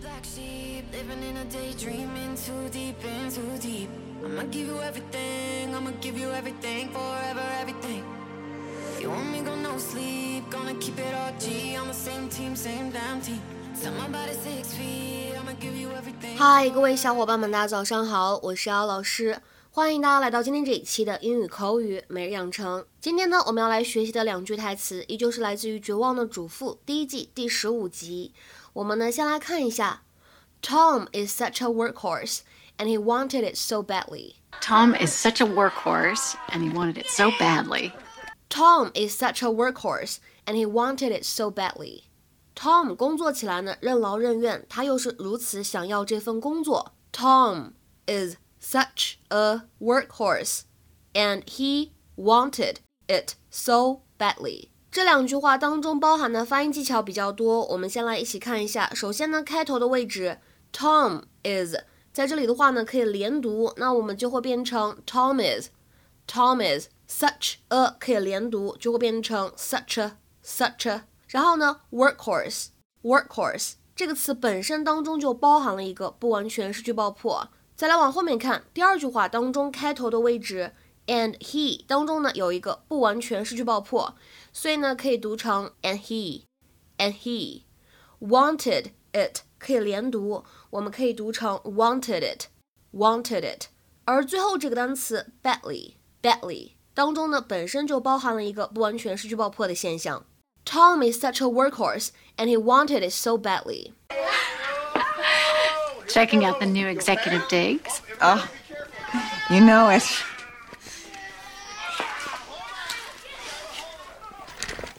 black sheep, living in a daydream, in too deep, in too deep. I'ma give you everything, I'ma give you everything, forever everything. You want me go no sleep, gonna keep it all G on the same team, same damn team. Set my body six feet, I'ma give you everything. 嗨，各位小伙伴们，大家早上好，我是姚老师，欢迎大家来到今天这一期的英语口语每日养成。今天呢，我们要来学习的两句台词，依旧是来自于《绝望的主妇》第一季第十五集。我们呢，先来看一下，Tom is such a workhorse and he wanted it so badly. Tom is such a workhorse, and he wanted it so badly. Tom is such a workhorse and he wanted it so badly. Tom 工作起来呢，任劳任怨，他又是如此想要这份工作。Tom is such a workhorse and he wanted it so badly. 这两句话当中包含的发音技巧比较多，我们先来一起看一下。首先呢，开头的位置，Tom is 在这里的话呢，可以连读，那我们就会变成 Tom is，Tom is such a 可以连读，就会变成 such a such a。然后呢，workhorse workhorse 这个词本身当中就包含了一个不完全失去爆破。 再来往后面看，第二句话当中开头的位置。and he 当中呢有一个不完全失去爆破，所以呢可以读成 and he and he wanted it 可以连读，我们可以读成 wanted it wanted it。而最后这个单词 badly badly 当中呢本身就包含了一个不完全失去爆破的现象。Tom is such a workhorse and he wanted it so badly. Checking out the new executive digs. Oh, you know it.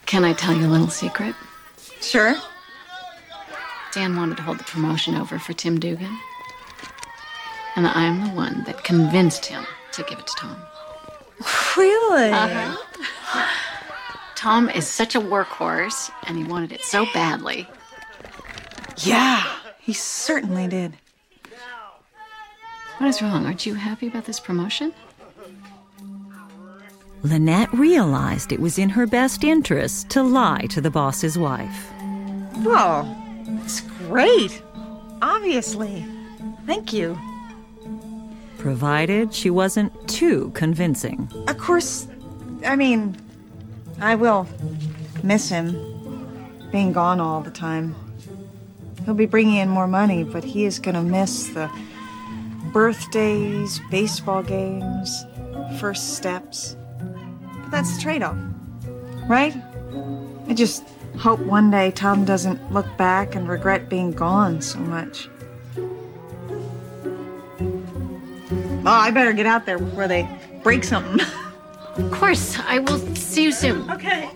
Can I tell you a little secret? Sure. Dan wanted to hold the promotion over for Tim Dugan. And I'm the one that convinced him to give it to Tom. Really? Uh-huh. Tom is such a workhorse, and he wanted it so badly. Yeah, he certainly did. What is wrong? Aren't you happy about this promotion? Lynette realized it was in her best interest to lie to the boss's wife. Oh, it's great. Obviously. Thank you. Provided she wasn't too convincing. Of course, I mean, I will miss him being gone all the time. He'll be bringing in more money, but he is going to miss the birthdays, baseball games, first steps But that's the trade off, right? I just hope one day Tom doesn't look back and regret being gone so much. Oh, I better get out there before they break something. Of course, I will see you soon. Okay.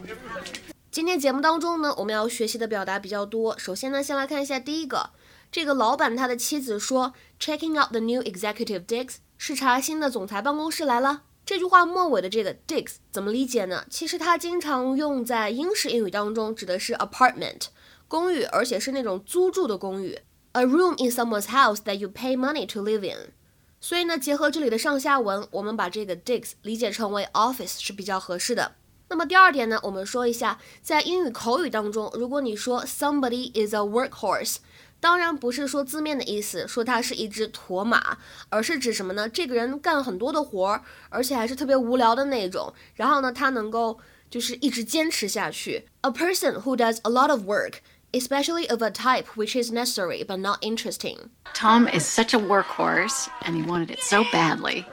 今天节目当中呢，我们要学习的表达比较多。首先呢，先来看一下第一个，这个老板他的妻子说，checking out the new executive digs，视察新的总裁办公室来了。这句话末尾的这个 digs 怎么理解呢？其实它经常用在英式英语当中，指的是 apartment 公寓，而且是那种租住的公寓，a room in someone's house that you pay money to live in。所以呢，结合这里的上下文，我们把这个 digs 理解成为 office 是比较合适的。那么第二点呢，我们说一下，在英语口语当中，如果你说 somebody is a workhorse。当然不是说字面的意思，说它是一只驼马，而是指什么呢？这个人干很多的活儿，而且还是特别无聊的那种。然后呢，他能够就是一直坚持下去。A person who does a lot of work, especially of a type which is necessary but not interesting. Tom is such a workhorse, and he wanted it so badly.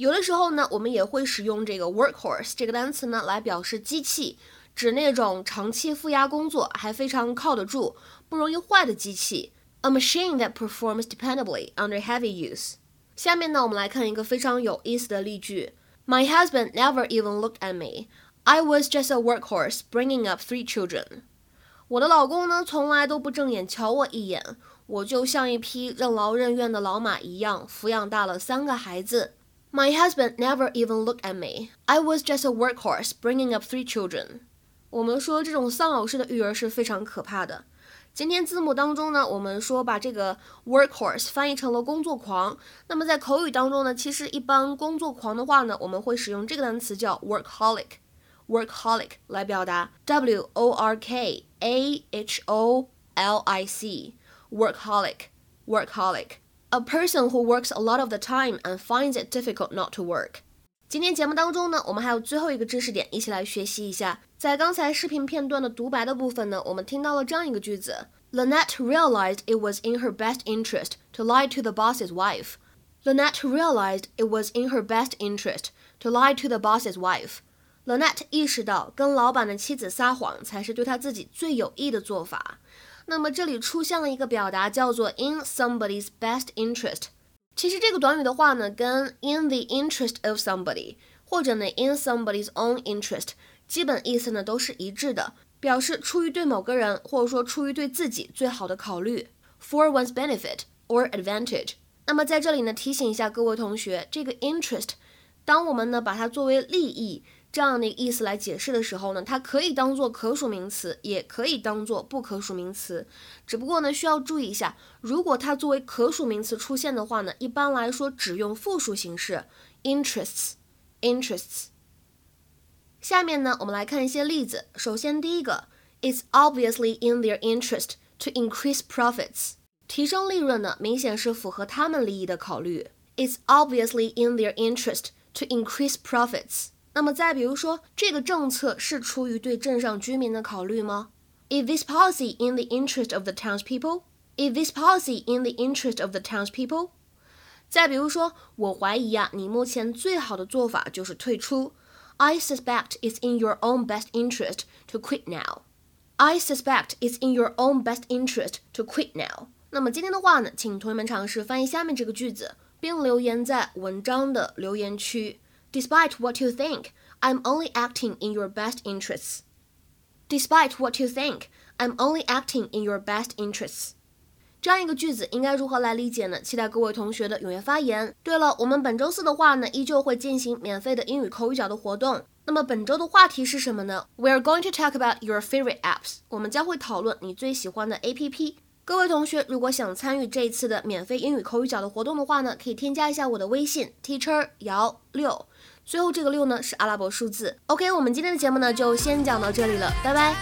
有的时候呢，我们也会使用这个 workhorse 这个单词呢，来表示机器。指那种长期负压工作还非常靠得住、不容易坏的机器，a machine that performs dependably under heavy use。下面呢，我们来看一个非常有意思的例句：My husband never even looked at me. I was just a workhorse bringing up three children. 我的老公呢，从来都不正眼瞧我一眼，我就像一匹任劳任怨的老马一样，抚养大了三个孩子。My husband never even looked at me. I was just a workhorse bringing up three children. 我们说这种丧偶式的育儿是非常可怕的。今天字幕当中呢，我们说把这个 workhorse 翻译成了工作狂。那么在口语当中呢，其实一般工作狂的话呢，我们会使用这个单词叫 workaholic，workaholic 来表达 w o r k a h o l i c workaholic，workaholic。 A person who works a lot of the time and finds it difficult not to work。今天节目当中呢，我们还有最后一个知识点，一起来学习一下。在刚才视频片段的独白的部分呢，我们听到了这样一个句子：Lynette realized it was in her best interest to lie to the boss's wife。Lynette realized it was in her best interest to lie to the boss's wife. Lynette 意识到跟老板的妻子撒谎才是对他自己最有益的做法。 那么这里出现了一个表达叫做 in somebody's best interest。其实这个短语的话呢，跟 in the interest of somebody 或者呢 in somebody's own interest 基本意思呢都是一致的，表示出于对某个人或者说出于对自己最好的考虑，for one's benefit or advantage。那么在这里呢，提醒一下各位同学，这个 interest，当我们呢把它作为利益这样的意思来解释的时候呢，它可以当做可数名词，也可以当做不可数名词。只不过呢，需要注意一下，如果它作为可数名词出现的话呢，一般来说只用复数形式 interests，interests。下面呢，我们来看一些例子。首先第一个，It's obviously in their interest to increase profits。提升利润呢，明显是符合他们利益的考虑。It's obviously in their interest to increase profits。那么再比如说，这个政策是出于对镇上居民的考虑吗？Is this policy in the interest of the townspeople? Is this policy in the interest of the townspeople? 再比如说，我怀疑啊，你目前最好的做法就是退出。I suspect it's in your own best interest to quit now. I suspect it's in your own best interest to quit now. 那么今天的话呢，请同学们尝试翻译下面这个句子，并留言在文章的留言区。 Despite what you think, I'm only acting in your best interests. Despite what you think, I'm only acting in your best interests. 这样一个句子应该如何来理解呢？期待各位同学的踊跃发言。对了，我们本周四的话呢，依旧会进行免费的英语口语角的活动。那么本周的话题是什么呢？We're going to talk about your favorite apps. 我们将会讨论你最喜欢的 APP。 各位同学，如果想参与这一次的免费英语口语角的活动的话呢，可以添加一下我的微信 teacher 姚六，最后这个六呢是阿拉伯数字。OK，我们今天的节目呢就先讲到这里了，拜拜。